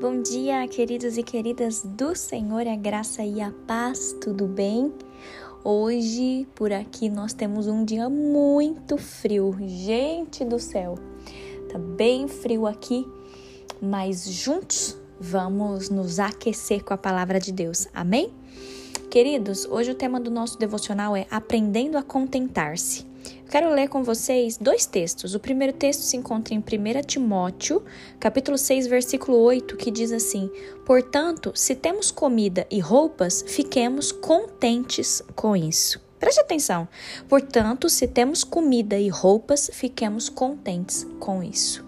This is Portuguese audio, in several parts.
Bom dia, queridos e queridas do Senhor, a graça e a paz, tudo bem? Hoje, por aqui, nós temos um dia muito frio. Gente do céu, tá bem frio aqui, mas juntos vamos nos aquecer com a palavra de Deus, amém? Queridos, hoje o tema do nosso devocional é Aprendendo a Contentar-se. Quero ler com vocês dois textos. O primeiro texto se encontra em 1 Timóteo, capítulo 6, versículo 8, que diz assim: Portanto, se temos comida e roupas, fiquemos contentes com isso. Preste atenção. Portanto, se temos comida e roupas, fiquemos contentes com isso.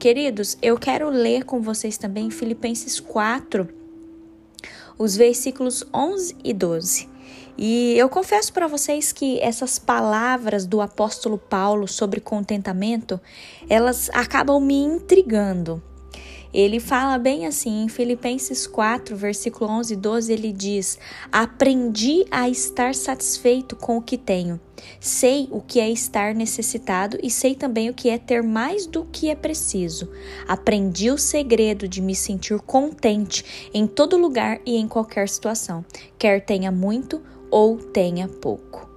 Queridos, eu quero ler com vocês também Filipenses 4, os versículos 11 e 12. E eu confesso para vocês que essas palavras do apóstolo Paulo sobre contentamento, elas acabam me intrigando. Ele fala bem assim, em Filipenses 4, versículo 11 e 12, ele diz: Aprendi a estar satisfeito com o que tenho. Sei o que é estar necessitado e sei também o que é ter mais do que é preciso. Aprendi o segredo de me sentir contente em todo lugar e em qualquer situação, quer tenha muito ou tenha pouco.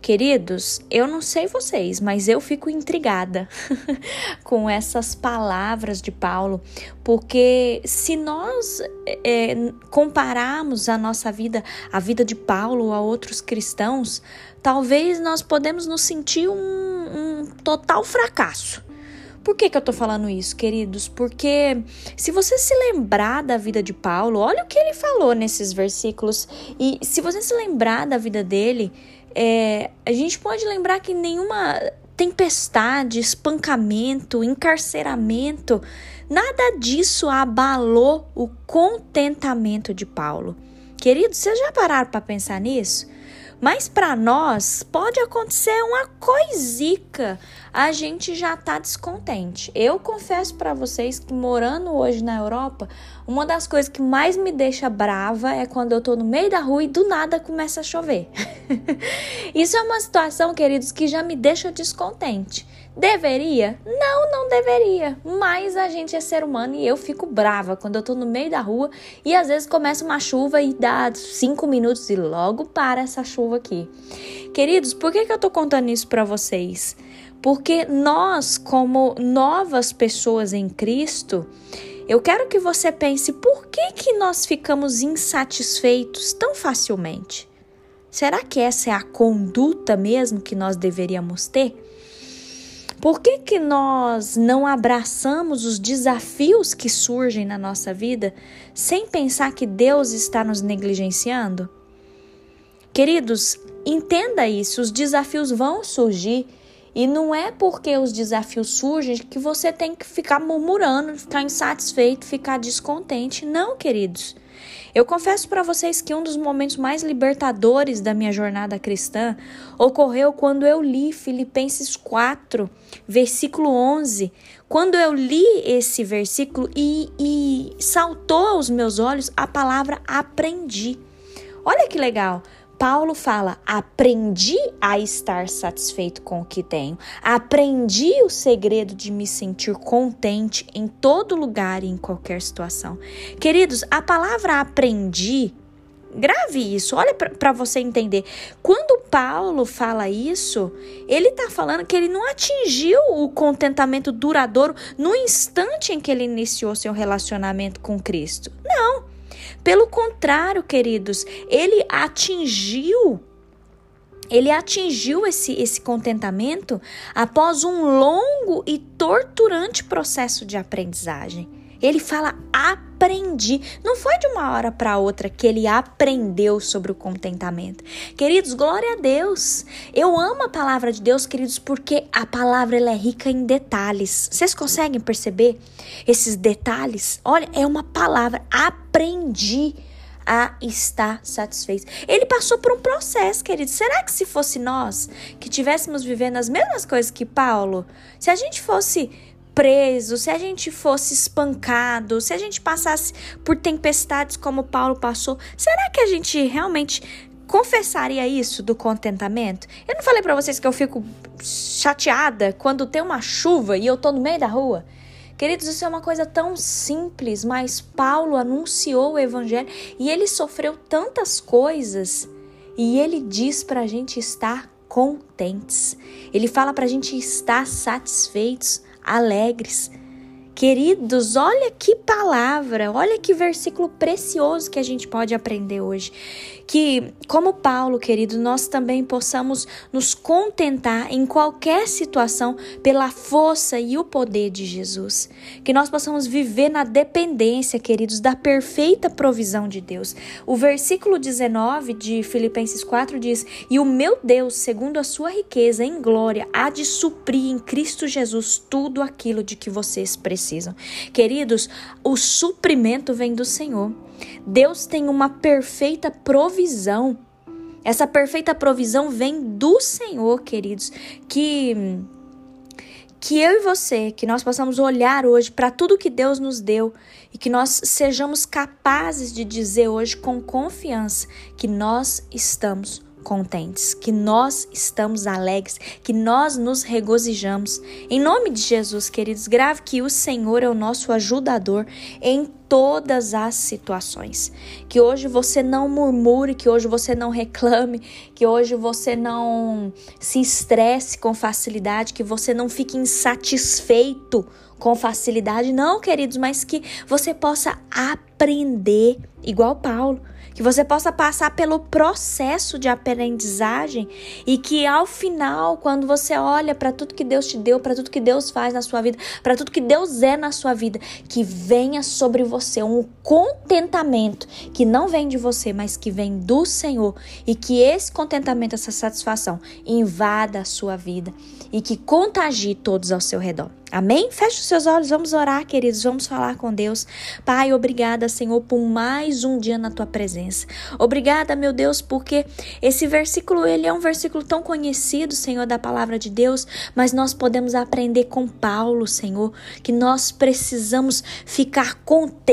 Queridos, eu não sei vocês, mas eu fico intrigada com essas palavras de Paulo, porque se nós é, compararmos a nossa vida, a vida de Paulo a outros cristãos, talvez nós podemos nos sentir um, um total fracasso. Por que, que eu tô falando isso, queridos? Porque se você se lembrar da vida de Paulo, olha o que ele falou nesses versículos, e se você se lembrar da vida dele, é, a gente pode lembrar que nenhuma tempestade, espancamento, encarceramento, nada disso abalou o contentamento de Paulo. Querido, vocês já pararam para pensar nisso? Mas para nós pode acontecer uma coisica, a gente já tá descontente. Eu confesso para vocês que morando hoje na Europa, uma das coisas que mais me deixa brava é quando eu tô no meio da rua e do nada começa a chover. Isso é uma situação, queridos, que já me deixa descontente. Deveria? Não, não deveria. Mas a gente é ser humano e eu fico brava quando eu tô no meio da rua e às vezes começa uma chuva e dá cinco minutos e logo para essa chuva aqui. Queridos, por que, que eu tô contando isso para vocês? Porque nós, como novas pessoas em Cristo, eu quero que você pense por que, que nós ficamos insatisfeitos tão facilmente. Será que essa é a conduta mesmo que nós deveríamos ter? Por que, que nós não abraçamos os desafios que surgem na nossa vida sem pensar que Deus está nos negligenciando? Queridos, entenda isso: os desafios vão surgir e não é porque os desafios surgem que você tem que ficar murmurando, ficar insatisfeito, ficar descontente. Não, queridos. Eu confesso para vocês que um dos momentos mais libertadores da minha jornada cristã ocorreu quando eu li Filipenses 4, versículo 11. Quando eu li esse versículo e, e saltou aos meus olhos a palavra aprendi. Olha que legal. Paulo fala: aprendi a estar satisfeito com o que tenho, aprendi o segredo de me sentir contente em todo lugar e em qualquer situação. Queridos, a palavra aprendi. Grave isso, olha para você entender. Quando Paulo fala isso, ele está falando que ele não atingiu o contentamento duradouro no instante em que ele iniciou seu relacionamento com Cristo. Não. Pelo contrário, queridos, ele atingiu ele atingiu esse, esse contentamento após um longo e torturante processo de aprendizagem. Ele fala aprendi. Não foi de uma hora para outra que ele aprendeu sobre o contentamento. Queridos, glória a Deus. Eu amo a palavra de Deus, queridos, porque a palavra ela é rica em detalhes. Vocês conseguem perceber esses detalhes? Olha, é uma palavra aprendi a estar satisfeito. Ele passou por um processo, querido. Será que se fosse nós que tivéssemos vivendo as mesmas coisas que Paulo, se a gente fosse preso, se a gente fosse espancado, se a gente passasse por tempestades como Paulo passou, será que a gente realmente confessaria isso do contentamento? Eu não falei para vocês que eu fico chateada quando tem uma chuva e eu tô no meio da rua. Queridos, isso é uma coisa tão simples, mas Paulo anunciou o evangelho e ele sofreu tantas coisas e ele diz para a gente estar contentes. Ele fala para a gente estar satisfeitos, alegres. Queridos, olha que palavra, olha que versículo precioso que a gente pode aprender hoje. Que, como Paulo, querido, nós também possamos nos contentar em qualquer situação pela força e o poder de Jesus. Que nós possamos viver na dependência, queridos, da perfeita provisão de Deus. O versículo 19 de Filipenses 4 diz: E o meu Deus, segundo a sua riqueza em glória, há de suprir em Cristo Jesus tudo aquilo de que vocês precisam. Queridos, o suprimento vem do Senhor. Deus tem uma perfeita provisão. Essa perfeita provisão vem do Senhor, queridos, que que eu e você, que nós possamos olhar hoje para tudo que Deus nos deu e que nós sejamos capazes de dizer hoje com confiança que nós estamos contentes, que nós estamos alegres, que nós nos regozijamos. Em nome de Jesus, queridos, grave que o Senhor é o nosso ajudador em todas as situações. Que hoje você não murmure, que hoje você não reclame, que hoje você não se estresse com facilidade, que você não fique insatisfeito com facilidade, não, queridos, mas que você possa aprender, igual Paulo que você possa passar pelo processo de aprendizagem e que ao final, quando você olha para tudo que Deus te deu, para tudo que Deus faz na sua vida, para tudo que Deus é na sua vida, que venha sobre você um contentamento que não vem de você, mas que vem do Senhor e que esse contentamento, essa satisfação invada a sua vida e que contagie todos ao seu redor. Amém? Feche os seus olhos, vamos orar, queridos, vamos falar com Deus. Pai, obrigada, Senhor, por mais um dia na tua presença. Obrigada, meu Deus, porque esse versículo, ele é um versículo tão conhecido, Senhor, da palavra de Deus, mas nós podemos aprender com Paulo, Senhor, que nós precisamos ficar contentes,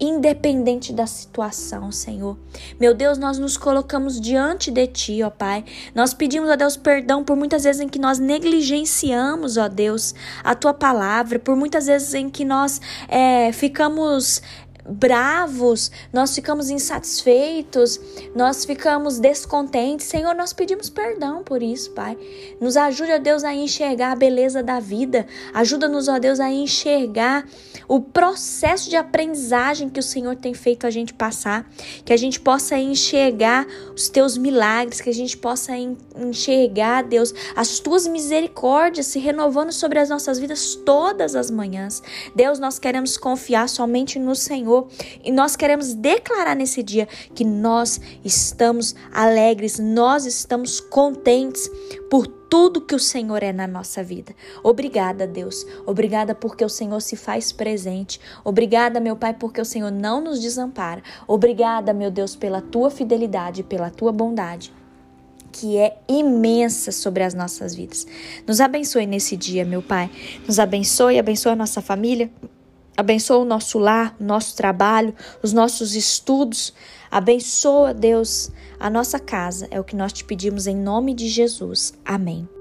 independente da situação, Senhor. Meu Deus, nós nos colocamos diante de ti, ó Pai. Nós pedimos a Deus perdão por muitas vezes em que nós negligenciamos, ó Deus, a tua palavra, por muitas vezes em que nós é, ficamos bravos, nós ficamos insatisfeitos, nós ficamos descontentes. Senhor, nós pedimos perdão por isso, Pai. Nos ajude, ó Deus, a enxergar a beleza da vida. Ajuda-nos, ó Deus, a enxergar o processo de aprendizagem que o Senhor tem feito a gente passar. Que a gente possa enxergar os teus milagres, que a gente possa enxergar, Deus, as tuas misericórdias se renovando sobre as nossas vidas todas as manhãs. Deus, nós queremos confiar somente no Senhor E nós queremos declarar nesse dia que nós estamos alegres, nós estamos contentes por tudo que o Senhor é na nossa vida. Obrigada, Deus. Obrigada porque o Senhor se faz presente. Obrigada, meu Pai, porque o Senhor não nos desampara. Obrigada, meu Deus, pela tua fidelidade, pela tua bondade que é imensa sobre as nossas vidas. Nos abençoe nesse dia, meu Pai. Nos abençoe, abençoe a nossa família. Abençoa o nosso lar, nosso trabalho, os nossos estudos. Abençoa, Deus, a nossa casa. É o que nós te pedimos em nome de Jesus. Amém.